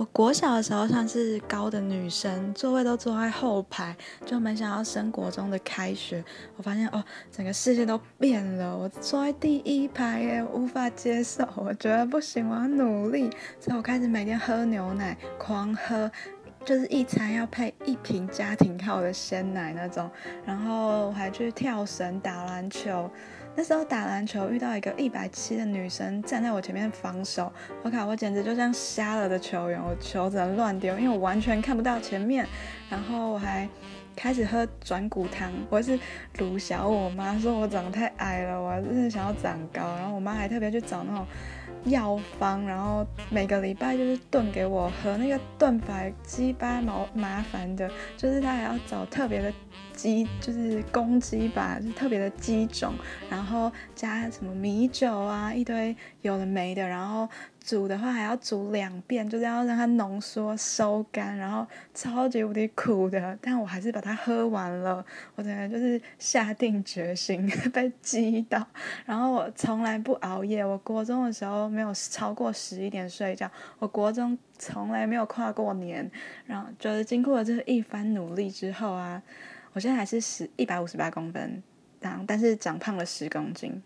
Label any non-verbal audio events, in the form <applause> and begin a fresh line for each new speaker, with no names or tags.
我国小的时候算是高的女生，座位都坐在后排，就没想到升国中的开学，我发现哦，整个世界都变了。我坐在第一排耶，无法接受，我觉得不行，我要努力，所以我开始每天喝牛奶，狂喝，就是一餐要配一瓶家庭号的鲜奶那种，然后我还去跳绳、打篮球。那时候打篮球遇到一个一百七的女生站在我前面防守，我靠，我简直就像瞎了的球员，我球只能乱丢，因为我完全看不到前面。然后我还开始喝转骨汤，我是鲁小我妈说我长得太矮了，我真的想要长高。然后我妈还特别去找那种药方，然后每个礼拜就是炖给我喝，那个炖法鸡巴毛麻烦的，就是她还要找特别的。鸡就是公鸡吧，就特别的鸡种，然后加什么米酒啊，一堆有的没的，然后煮的话还要煮两遍，就是要让它浓缩收干，然后超级无敌苦的，但我还是把它喝完了。我整个就是下定决心 <laughs> 被激到，然后我从来不熬夜，我国中的时候没有超过十一点睡觉，我国中从来没有跨过年，然后就是经过了这一番努力之后啊。我现在还是十一百五十八公分，但但是长胖了十公斤，